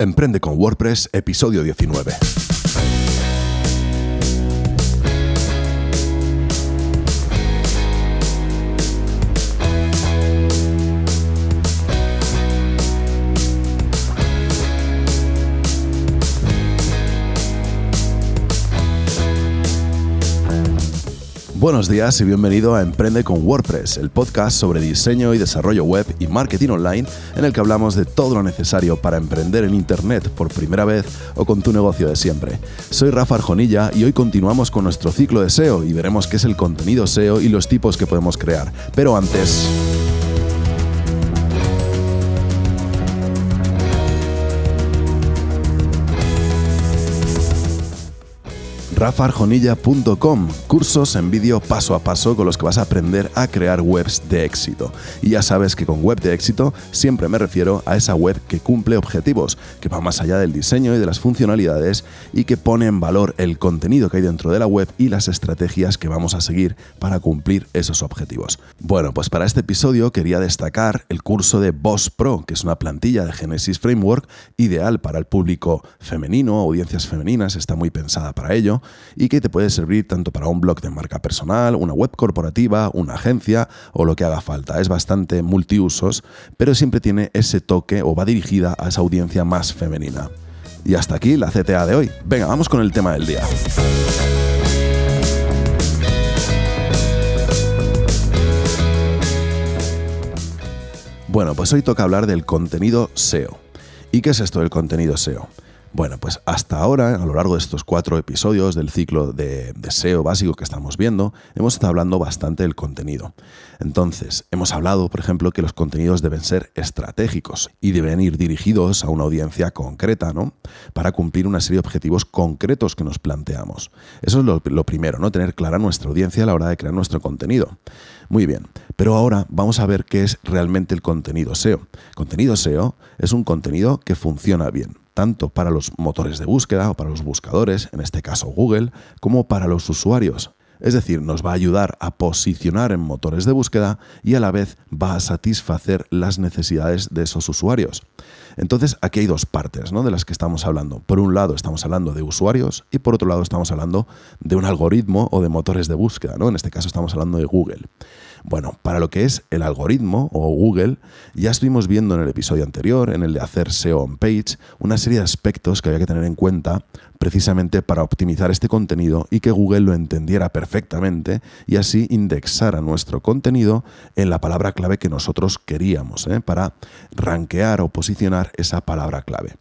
Emprende con WordPress, episodio 19. Buenos días y bienvenido a Emprende con WordPress, el podcast sobre diseño y desarrollo web y marketing online en el que hablamos de todo lo necesario para emprender en Internet por primera vez o con tu negocio de siempre. Soy Rafa Arjonilla y hoy continuamos con nuestro ciclo de SEO y veremos qué es el contenido SEO y los tipos que podemos crear. Pero antes... rafarjonilla.com, cursos en vídeo paso a paso con los que vas a aprender a crear webs de éxito. Y ya sabes que con web de éxito siempre me refiero a esa web que cumple objetivos, que va más allá del diseño y de las funcionalidades y que pone en valor el contenido que hay dentro de la web y las estrategias que vamos a seguir para cumplir esos objetivos. Bueno, pues para este episodio quería destacar el curso de Boss Pro, que es una plantilla de Genesis Framework ideal para el público femenino, audiencias femeninas, está muy pensada para ello y que te puede servir tanto para un blog de marca personal, una web corporativa, una agencia o lo que haga falta. Es bastante multiusos, pero siempre tiene ese toque o va dirigida a esa audiencia más femenina. Y hasta aquí la CTA de hoy. Venga, vamos con el tema del día. Bueno, pues hoy toca hablar del contenido SEO. ¿Y qué es esto del contenido SEO? Bueno, pues hasta ahora, a lo largo de estos cuatro episodios del ciclo de, SEO básico que estamos viendo, hemos estado hablando bastante del contenido. Entonces, hemos hablado, por ejemplo, que los contenidos deben ser estratégicos y deben ir dirigidos a una audiencia concreta, ¿no? Para cumplir una serie de objetivos concretos que nos planteamos. Eso es lo, lo primero, ¿no? Tener clara nuestra audiencia a la hora de crear nuestro contenido. Muy bien, pero ahora vamos a ver qué es realmente el contenido SEO. Contenido SEO es un contenido que funciona bien tanto para los motores de búsqueda o para los buscadores, en este caso Google, como para los usuarios. Es decir, nos va a ayudar a posicionar en motores de búsqueda y a la vez va a satisfacer las necesidades de esos usuarios. Entonces, aquí hay dos partes ¿no? de las que estamos hablando. Por un lado, estamos hablando de usuarios y por otro lado, estamos hablando de un algoritmo o de motores de búsqueda. ¿no? En este caso, estamos hablando de Google. Bueno, para lo que es el algoritmo o Google, ya estuvimos viendo en el episodio anterior, en el de hacer SEO on page, una serie de aspectos que había que tener en cuenta precisamente para optimizar este contenido y que Google lo entendiera perfectamente y así indexara nuestro contenido en la palabra clave que nosotros queríamos, ¿eh? para rankear o posicionar esa palabra clave.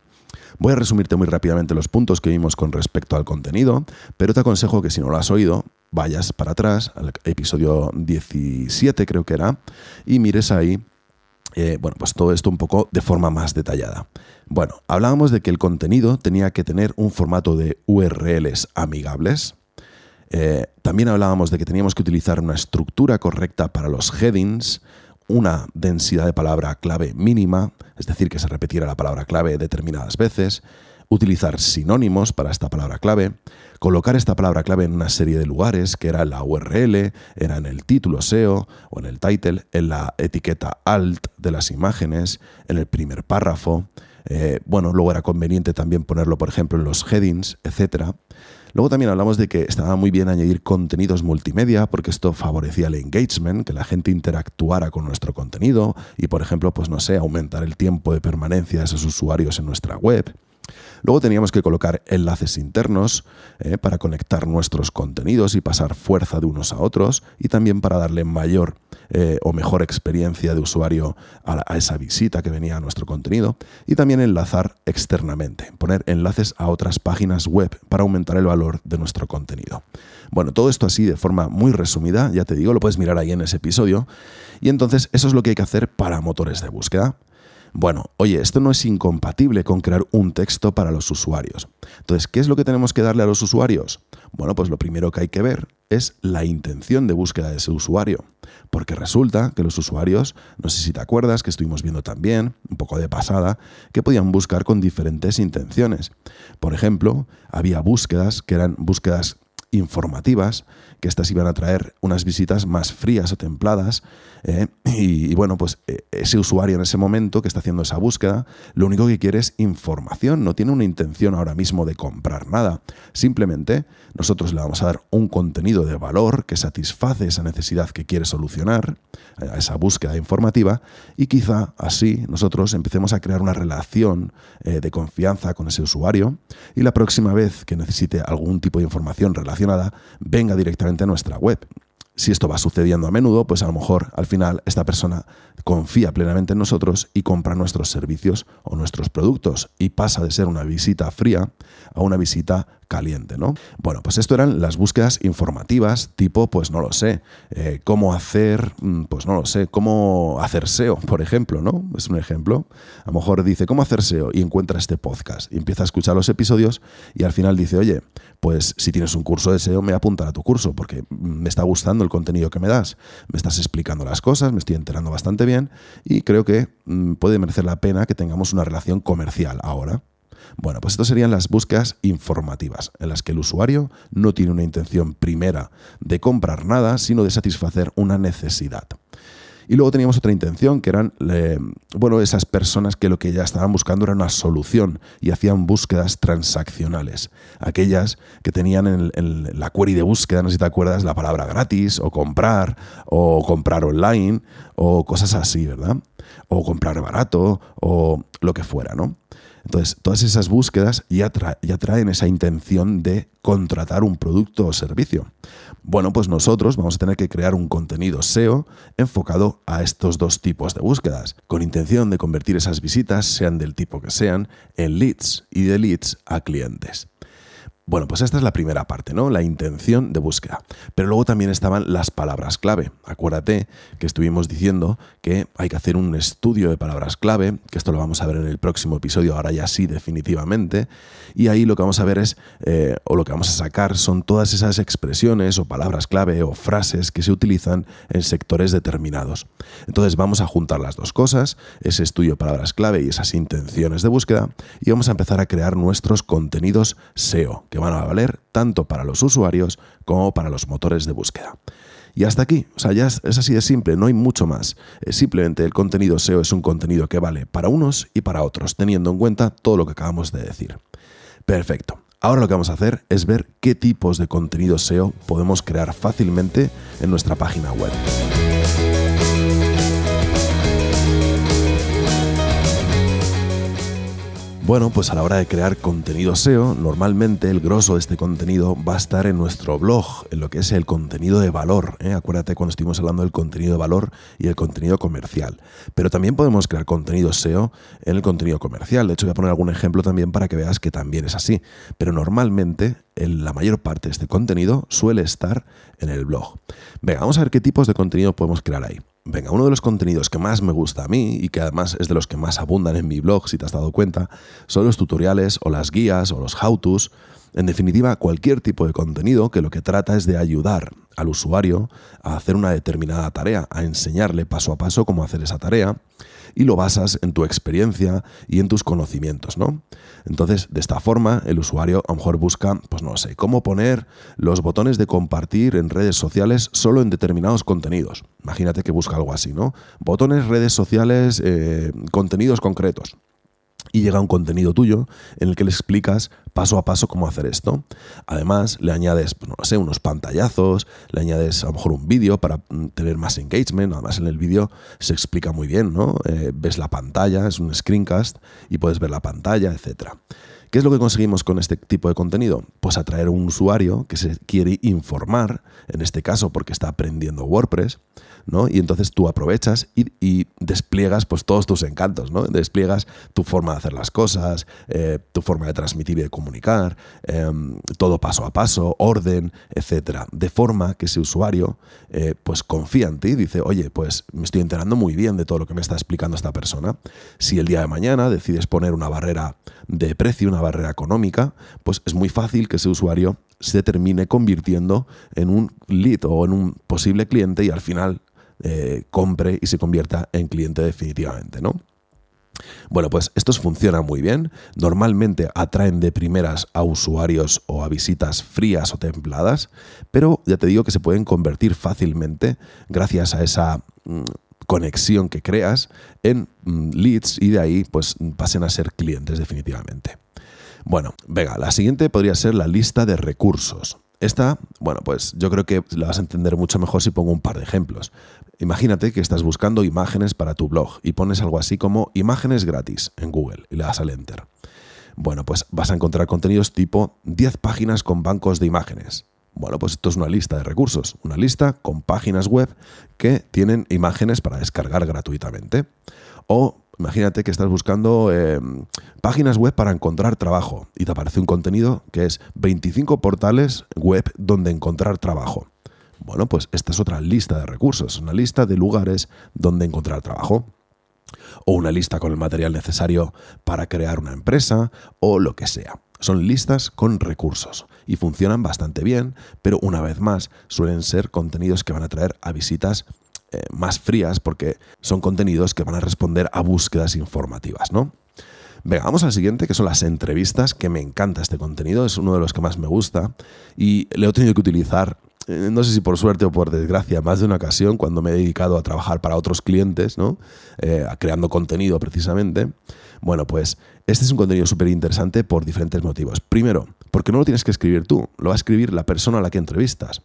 Voy a resumirte muy rápidamente los puntos que vimos con respecto al contenido, pero te aconsejo que si no lo has oído, vayas para atrás, al episodio 17 creo que era, y mires ahí, eh, bueno, pues todo esto un poco de forma más detallada. Bueno, hablábamos de que el contenido tenía que tener un formato de URLs amigables. Eh, también hablábamos de que teníamos que utilizar una estructura correcta para los headings, una densidad de palabra clave mínima, es decir, que se repetiera la palabra clave determinadas veces, utilizar sinónimos para esta palabra clave, colocar esta palabra clave en una serie de lugares, que era la URL, era en el título SEO o en el title, en la etiqueta alt de las imágenes, en el primer párrafo. Eh, bueno, luego era conveniente también ponerlo, por ejemplo, en los headings, etc. Luego también hablamos de que estaba muy bien añadir contenidos multimedia porque esto favorecía el engagement, que la gente interactuara con nuestro contenido y, por ejemplo, pues no sé, aumentar el tiempo de permanencia de esos usuarios en nuestra web. Luego teníamos que colocar enlaces internos eh, para conectar nuestros contenidos y pasar fuerza de unos a otros y también para darle mayor eh, o mejor experiencia de usuario a, a, esa visita que venía a nuestro contenido y también enlazar externamente, poner enlaces a otras páginas web para aumentar el valor de nuestro contenido. Bueno, todo esto así de forma muy resumida, ya te digo, lo puedes mirar ahí en ese episodio y entonces eso es lo que hay que hacer para motores de búsqueda. Bueno, oye, esto no es incompatible con crear un texto para los usuarios. Entonces, ¿qué es lo que tenemos que darle a los usuarios? Bueno, pues lo primero que hay que ver es la intención de búsqueda de ese usuario. Porque resulta que los usuarios, no sé si te acuerdas, que estuvimos viendo también, un poco de pasada, que podían buscar con diferentes intenciones. Por ejemplo, había búsquedas que eran búsquedas informativas, que estas iban a traer unas visitas más frías o templadas. ¿eh? y, bueno, pues eh, ese usuario en ese momento que está haciendo esa búsqueda, lo único que quiere es información, no tiene una intención ahora mismo de comprar nada. Simplemente nosotros le vamos a dar un contenido de valor que satisface esa necesidad que quiere solucionar, eh, esa búsqueda informativa, y quizá así nosotros empecemos a crear una relación de confianza con ese usuario y la próxima vez que necesite algún tipo de información relacionada, venga directamente a nuestra web. Si esto va sucediendo a menudo, pues a lo mejor al final esta persona confía plenamente en nosotros y compra nuestros servicios o nuestros productos y pasa de ser una visita fría a una visita caliente, ¿no? Bueno, pues esto eran las búsquedas informativas, tipo, pues no lo sé, eh, cómo hacer, mm, pues no lo sé, cómo hacer SEO, por ejemplo, ¿no? Es un ejemplo. A lo mejor dice, ¿cómo hacer SEO? Y encuentra este podcast y empieza a escuchar los episodios y al final dice, oye, pues si tienes un curso de SEO, me apunta a tu curso porque me está gustando el contenido que me das, me estás explicando las cosas, me estoy enterando bastante bien y creo que mm, puede merecer la pena que tengamos una relación comercial ahora. Bueno, pues estas serían las búsquedas informativas, en las que el usuario no tiene una intención primera de comprar nada, sino de satisfacer una necesidad. Y luego teníamos otra intención, que eran bueno, esas personas que lo que ya estaban buscando era una solución y hacían búsquedas transaccionales. Aquellas que tenían en, la query de búsqueda, no sé si te acuerdas, la palabra gratis, o comprar, o comprar online, o cosas así, ¿verdad? O comprar barato, o lo que fuera, ¿no? Entonces, todas esas búsquedas ya, ya, traen esa intención de contratar un producto o servicio. Bueno, pues nosotros vamos a tener que crear un contenido SEO enfocado a estos dos tipos de búsquedas, con intención de convertir esas visitas, sean del tipo que sean, en leads y de leads a clientes. Bueno, pues esta es la primera parte, ¿no? La intención de búsqueda. Pero luego también estaban las palabras clave. Acuérdate que estuvimos diciendo que hay que hacer un estudio de palabras clave, que esto lo vamos a ver en el próximo episodio, ahora ya sí, definitivamente. Y ahí lo que vamos a ver es, eh, o lo que vamos a sacar son todas esas expresiones o palabras clave o frases que se utilizan en sectores determinados. Entonces vamos a juntar las dos cosas, ese estudio de palabras clave y esas intenciones de búsqueda, y vamos a empezar a crear nuestros contenidos SEO van a valer tanto para los usuarios como para los motores de búsqueda. Y hasta aquí, o sea, ya es, así de simple, no hay mucho más. simplemente el contenido SEO es un contenido que vale para unos y para otros, teniendo en cuenta todo lo que acabamos de decir. Perfecto. Ahora lo que vamos a hacer es ver qué tipos de contenido SEO podemos crear fácilmente en nuestra página web. Bueno, pues a la hora de crear contenido SEO, normalmente el grosso de este contenido va a estar en nuestro blog, en lo que es el contenido de valor. ¿eh? Acuérdate cuando estuvimos hablando del contenido de valor y el contenido comercial. Pero también podemos crear contenido SEO en el contenido comercial. De hecho, voy a poner algún ejemplo también para que veas que también es así. Pero normalmente la mayor parte de este contenido suele estar en el blog. Venga, vamos a ver qué tipos de contenido podemos crear ahí. Venga, uno de los contenidos que más me gusta a mí y que además es de los que más abundan en mi blog, si te has dado cuenta, son los tutoriales o las guías o los how-tos. En definitiva, cualquier tipo de contenido que lo que trata es de ayudar al usuario a hacer una determinada tarea, a enseñarle paso a paso cómo hacer esa tarea y lo basas en tu experiencia y en tus conocimientos, ¿no? Entonces, de esta forma, el usuario a lo mejor busca, pues no sé, cómo poner los botones de compartir en redes sociales solo en determinados contenidos. Imagínate que busca algo así, ¿no? Botones, redes sociales, eh, contenidos concretos y llega un contenido tuyo en el que le explicas paso a paso cómo hacer esto. Además, le añades, pues, no sé, unos pantallazos, le añades a lo mejor un vídeo para mm, tener más engagement. Además, en el vídeo se explica muy bien, ¿no? Eh, ves la pantalla, es un screencast y puedes ver la pantalla, etc. ¿Qué es lo que conseguimos con este tipo de contenido? Pues atraer a un usuario que se quiere informar, en este caso porque está aprendiendo WordPress, y entonces tú aprovechas y, despliegas pues todos tus encantos, ¿no? Despliegas tu forma de hacer las cosas, eh, tu forma de transmitir y de comunicar, em, todo paso a paso, orden, etcétera, de forma que ese usuario eh, pues confía en ti y dice, oye, pues me estoy enterando muy bien de todo lo que me está explicando esta persona. Si el día de mañana decides poner una barrera de precio, barrera económica, pues es muy fácil que ese usuario se termine convirtiendo en un lead o en un posible cliente y al final eh, compre y se convierta en cliente definitivamente, ¿no? Bueno, pues estos funcionan muy bien. Normalmente atraen de primeras a usuarios o a visitas frías o templadas, pero ya te digo que se pueden convertir fácilmente gracias a esa mm, conexión que creas en mm, leads y de ahí pues pasen a ser clientes definitivamente. Bueno, venga, la siguiente podría ser la lista de recursos. Esta, bueno, pues yo creo que la vas a entender mucho mejor si pongo un par de ejemplos. Imagínate que estás buscando imágenes para tu blog y pones algo así como imágenes gratis en Google y le das al enter. Bueno, pues vas a encontrar contenidos tipo 10 páginas con bancos de imágenes. Bueno, pues esto es una lista de recursos, una lista con páginas web que tienen imágenes para descargar gratuitamente. O Imagínate que estás buscando eh, páginas web para encontrar trabajo y te aparece un contenido que es 25 portales web donde encontrar trabajo. Bueno, pues esta es otra lista de recursos, una lista de lugares donde encontrar trabajo. O una lista con el material necesario para crear una empresa o lo que sea. Son listas con recursos y funcionan bastante bien, pero una vez más suelen ser contenidos que van a traer a visitas eh, más frías porque son contenidos que van a responder a búsquedas informativas, ¿no? Venga, vamos al siguiente, que son las entrevistas, que me encanta este contenido, es uno de los que más me gusta y le he tenido que utilizar, eh, no sé si por suerte o por desgracia, más de una ocasión cuando me he dedicado a trabajar para otros clientes, ¿no? Eh, creando contenido precisamente. Bueno, pues este es un contenido súper interesante por diferentes motivos. Primero, porque no lo tienes que escribir tú, lo va a escribir la persona a la que entrevistas.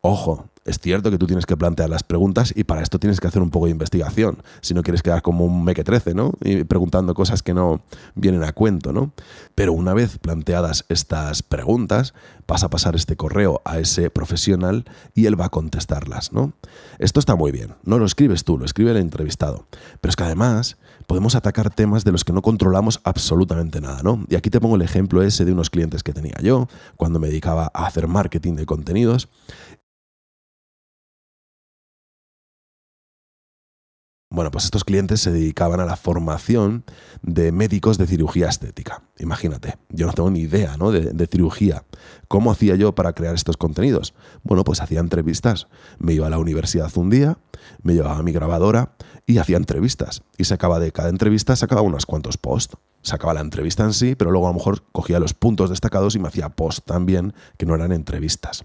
Ojo, es cierto que tú tienes que plantear las preguntas y para esto tienes que hacer un poco de investigación. Si no quieres quedar como un mequetrece, ¿no? Y preguntando cosas que no vienen a cuento, ¿no? Pero una vez planteadas estas preguntas, vas a pasar este correo a ese profesional y él va a contestarlas, ¿no? Esto está muy bien. No lo escribes tú, lo escribe el entrevistado. Pero es que además podemos atacar temas de los que no controlamos absolutamente nada, ¿no? Y aquí te pongo el ejemplo ese de unos clientes que tenía yo cuando me dedicaba a hacer marketing de contenidos Bueno, pues estos clientes se dedicaban a la formación de médicos de cirugía estética. Imagínate, yo no tengo ni idea ¿no? de, cirugía. ¿Cómo hacía yo para crear estos contenidos? Bueno, pues hacía entrevistas. Me iba a la universidad un día, me llevaba mi grabadora y hacía entrevistas. Y sacaba de cada entrevista, sacaba unos cuantos posts. Sacaba la entrevista en sí, pero luego a lo mejor cogía los puntos destacados y me hacía posts también que no eran entrevistas.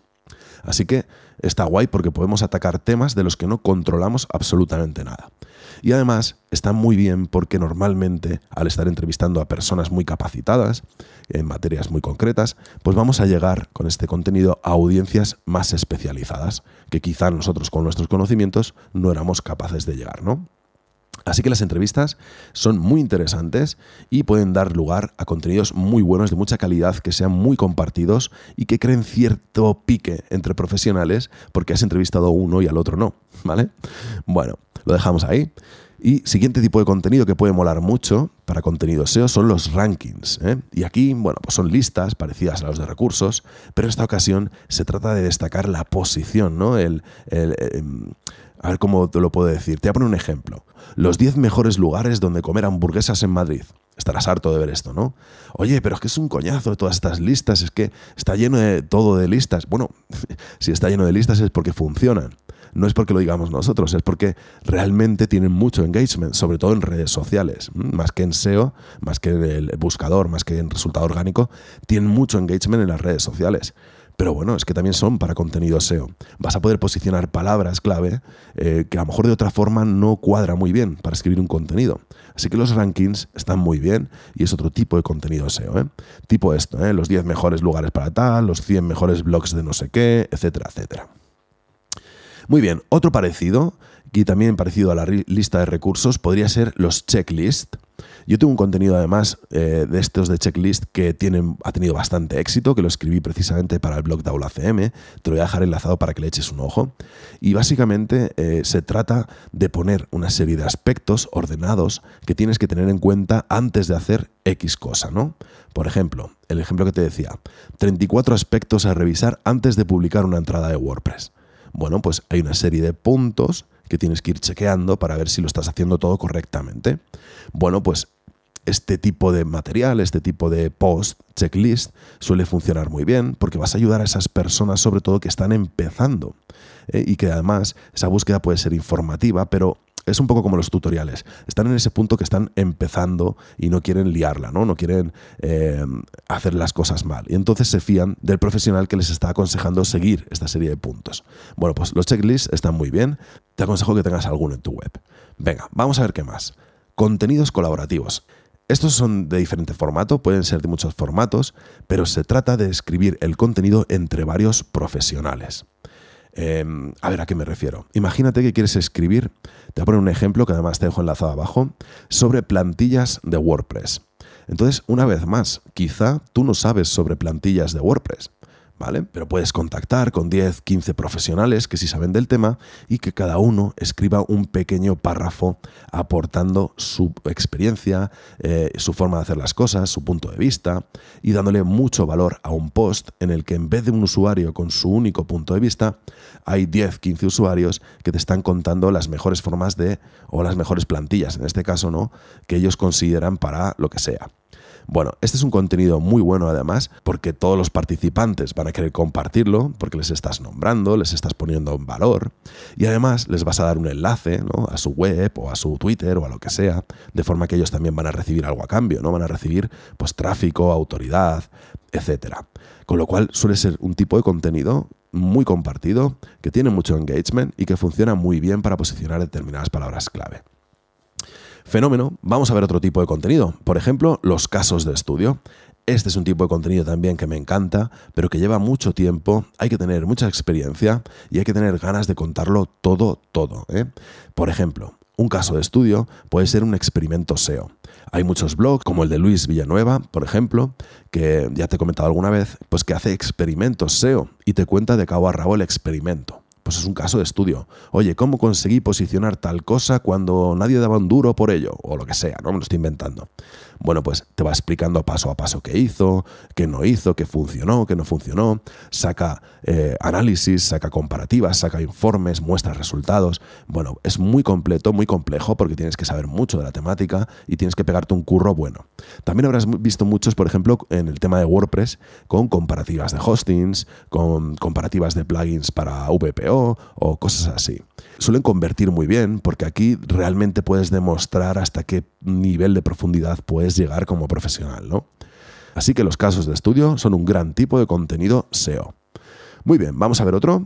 Así que está guay porque podemos atacar temas de los que no controlamos absolutamente nada. Y además está muy bien porque normalmente al estar entrevistando a personas muy capacitadas en materias muy concretas, pues vamos a llegar con este contenido a audiencias más especializadas, que quizá nosotros con nuestros conocimientos no éramos capaces de llegar, ¿no? Así que las entrevistas son muy interesantes y pueden dar lugar a contenidos muy buenos, de mucha calidad, que sean muy compartidos y que creen cierto pique entre profesionales porque has entrevistado a uno y al otro no, ¿vale? Bueno, lo dejamos ahí. Y siguiente tipo de contenido que puede molar mucho para contenido SEO son los rankings. ¿eh? Y aquí, bueno, pues son listas parecidas a los de recursos, pero en esta ocasión se trata de destacar la posición, ¿no? El, em, a ver cómo te lo puedo decir. Te voy a poner un ejemplo. Los 10 mejores lugares donde comer hamburguesas en Madrid. Estarás harto de ver esto, ¿no? Oye, pero es que es un coñazo todas estas listas, es que está lleno de todo de listas. Bueno, si está lleno de listas es porque funcionan no es porque lo digamos nosotros, es porque realmente tienen mucho engagement, sobre todo en redes sociales, más que en SEO, más que en el buscador, más que en resultado orgánico, tienen mucho engagement en las redes sociales. Pero bueno, es que también son para contenido SEO. Vas a poder posicionar palabras clave eh, que a lo mejor de otra forma no cuadra muy bien para escribir un contenido. Así que los rankings están muy bien y es otro tipo de contenido SEO. ¿eh? Tipo esto, ¿eh? los 10 mejores lugares para tal, los 100 mejores blogs de no sé qué, etcétera, etcétera. Muy bien, otro parecido, y también parecido a la lista de recursos, podría ser los checklists. Yo tengo un contenido además eh, de estos de checklist que tienen, ha tenido bastante éxito, que lo escribí precisamente para el blog de CM, te lo voy a dejar enlazado para que le eches un ojo. Y básicamente eh, se trata de poner una serie de aspectos ordenados que tienes que tener en cuenta antes de hacer X cosa, ¿no? Por ejemplo, el ejemplo que te decía, 34 aspectos a revisar antes de publicar una entrada de WordPress. Bueno, pues hay una serie de puntos que tienes que ir chequeando para ver si lo estás haciendo todo correctamente. Bueno, pues este tipo de material, este tipo de post, checklist, suele funcionar muy bien porque vas a ayudar a esas personas sobre todo que están empezando ¿eh? y que además esa búsqueda puede ser informativa, pero es un poco como los tutoriales. Están en ese punto que están empezando y no quieren liarla, ¿no? No quieren eh, hacer las cosas mal. Y entonces se fían del profesional que les está aconsejando seguir esta serie de puntos. Bueno, pues los checklists están muy bien. Te aconsejo que tengas alguno en tu web. Venga, vamos a ver qué más. Contenidos colaborativos. Estos son de diferente formato, pueden ser de muchos formatos, pero se trata de escribir el contenido entre varios profesionales. Em, a ver, ¿a qué me refiero? Imagínate que quieres escribir, te voy a poner un ejemplo que además te dejo enlazado abajo, sobre plantillas de WordPress. Entonces, una vez más, quizá tú no sabes sobre plantillas de WordPress. ¿Vale? Pero puedes contactar con 10, 15 profesionales que sí saben del tema y que cada uno escriba un pequeño párrafo aportando su experiencia, eh, su forma de hacer las cosas, su punto de vista y dándole mucho valor a un post en el que en vez de un usuario con su único punto de vista, hay 10, 15 usuarios que te están contando las mejores formas de, o las mejores plantillas, en este caso, ¿no? Que ellos consideran para lo que sea. Bueno, este es un contenido muy bueno además porque todos los participantes van a querer compartirlo porque les estás nombrando, les estás poniendo en valor y además les vas a dar un enlace a su web o a su Twitter o a lo que sea, de forma que ellos también van a recibir algo a cambio, ¿no? Van a recibir pues tráfico, autoridad, etcétera. Con lo cual suele ser un tipo de contenido muy compartido, que tiene mucho engagement y que funciona muy bien para posicionar determinadas palabras clave. Fenómeno, vamos a ver otro tipo de contenido, por ejemplo, los casos de estudio. Este es un tipo de contenido también que me encanta, pero que lleva mucho tiempo, hay que tener mucha experiencia y hay que tener ganas de contarlo todo, todo. ¿eh? Por ejemplo, un caso de estudio puede ser un experimento SEO. Hay muchos blogs, como el de Luis Villanueva, por ejemplo, que ya te he comentado alguna vez, pues que hace experimentos SEO y te cuenta de cabo a rabo el experimento pues es un caso de estudio. Oye, ¿cómo conseguí posicionar tal cosa cuando nadie daba un duro por ello? O lo que sea, no me lo estoy inventando. Bueno, pues te va explicando paso a paso qué hizo, qué no hizo, qué funcionó, qué no funcionó, saca eh, análisis, saca comparativas, saca informes, muestra resultados. Bueno, es muy completo, muy complejo porque tienes que saber mucho de la temática y tienes que pegarte un curro bueno. También habrás visto muchos, por ejemplo, en el tema de WordPress, con comparativas de hostings, con comparativas de plugins para VPO o cosas así. Suelen convertir muy bien porque aquí realmente puedes demostrar hasta qué nivel de profundidad puedes llegar como profesional, ¿no? Así que los casos de estudio son un gran tipo de contenido SEO. Muy bien, vamos a ver otro.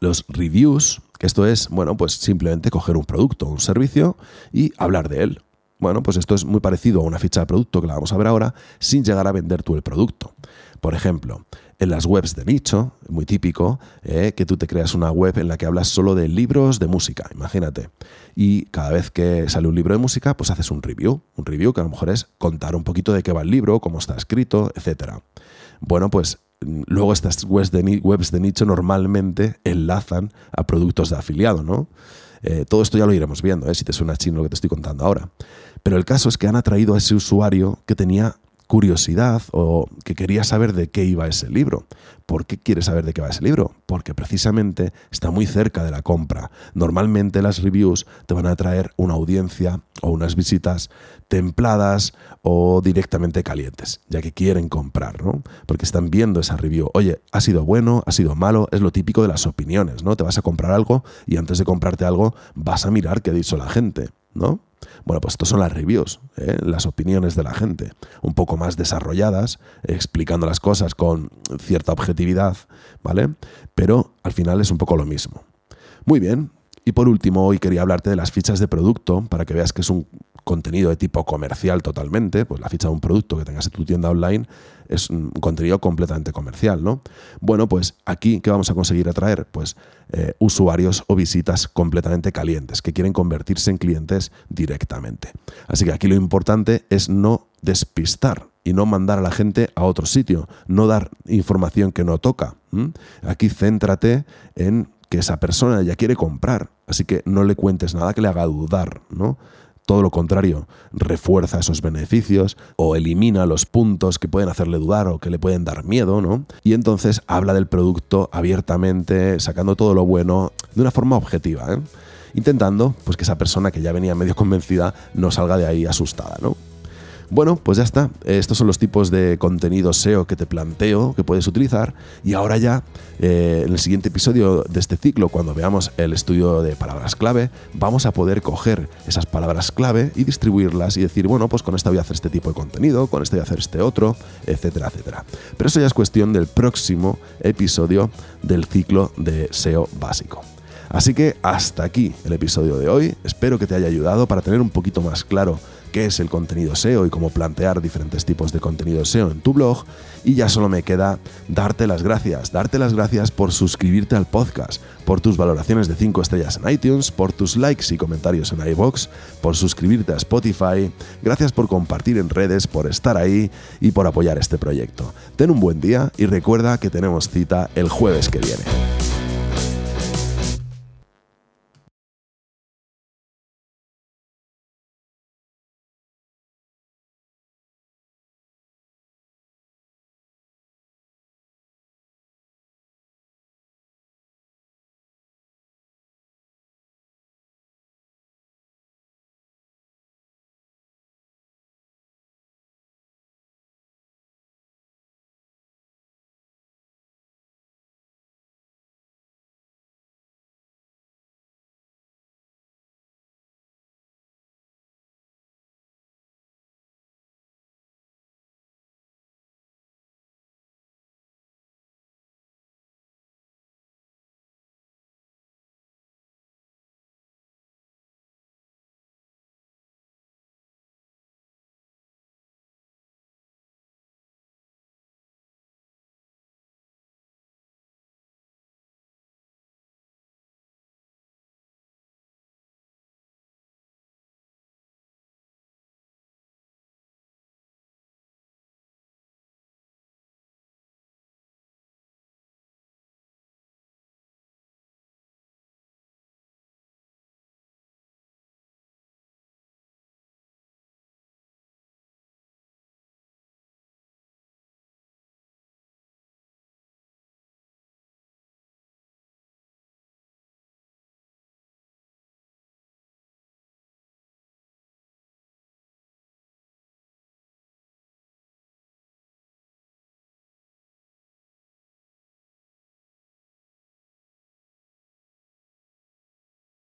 Los reviews, que esto es, bueno, pues simplemente coger un producto o un servicio y hablar de él. Bueno, pues esto es muy parecido a una ficha de producto que la vamos a ver ahora, sin llegar a vender tú el producto. Por ejemplo, en las webs de nicho, muy típico, eh, que tú te creas una web en la que hablas solo de libros de música, imagínate. Y cada vez que sale un libro de música, pues haces un review. Un review que a lo mejor es contar un poquito de qué va el libro, cómo está escrito, etc. Bueno, pues mm, luego estas webs de, webs de nicho normalmente enlazan a productos de afiliado, ¿no? Eh, todo esto ya lo iremos viendo, ¿eh? si te suena chino lo que te estoy contando ahora. Pero el caso es que han atraído a ese usuario que tenía curiosidad o que quería saber de qué iba ese libro. ¿Por qué quiere saber de qué va ese libro? Porque precisamente está muy cerca de la compra. Normalmente las reviews te van a traer una audiencia o unas visitas templadas o directamente calientes, ya que quieren comprar, ¿no? Porque están viendo esa review. Oye, ha sido bueno, ha sido malo, es lo típico de las opiniones, ¿no? Te vas a comprar algo y antes de comprarte algo vas a mirar qué ha dicho la gente, ¿no? Bueno, pues estos son las reviews, ¿eh? las opiniones de la gente, un poco más desarrolladas, explicando las cosas con cierta objetividad, ¿vale? Pero al final es un poco lo mismo. Muy bien. Y por último, hoy quería hablarte de las fichas de producto para que veas que es un contenido de tipo comercial totalmente, pues la ficha de un producto que tengas en tu tienda online es un contenido completamente comercial, ¿no? Bueno, pues aquí, ¿qué vamos a conseguir atraer? Pues eh, usuarios o visitas completamente calientes, que quieren convertirse en clientes directamente. Así que aquí lo importante es no despistar y no mandar a la gente a otro sitio, no dar información que no toca. Aquí céntrate en que esa persona ya quiere comprar, así que no le cuentes nada que le haga dudar, ¿no? Todo lo contrario, refuerza esos beneficios o elimina los puntos que pueden hacerle dudar o que le pueden dar miedo, ¿no? Y entonces habla del producto abiertamente, sacando todo lo bueno de una forma objetiva, ¿eh? intentando pues que esa persona que ya venía medio convencida no salga de ahí asustada, ¿no? Bueno, pues ya está. Estos son los tipos de contenido SEO que te planteo que puedes utilizar. Y ahora ya, eh, en el siguiente episodio de este ciclo, cuando veamos el estudio de palabras clave, vamos a poder coger esas palabras clave y distribuirlas y decir, bueno, pues con esta voy a hacer este tipo de contenido, con este voy a hacer este otro, etcétera, etcétera. Pero eso ya es cuestión del próximo episodio del ciclo de SEO básico. Así que hasta aquí el episodio de hoy. Espero que te haya ayudado para tener un poquito más claro qué es el contenido SEO y cómo plantear diferentes tipos de contenido SEO en tu blog. Y ya solo me queda darte las gracias, darte las gracias por suscribirte al podcast, por tus valoraciones de 5 estrellas en iTunes, por tus likes y comentarios en iBox, por suscribirte a Spotify. Gracias por compartir en redes, por estar ahí y por apoyar este proyecto. Ten un buen día y recuerda que tenemos cita el jueves que viene.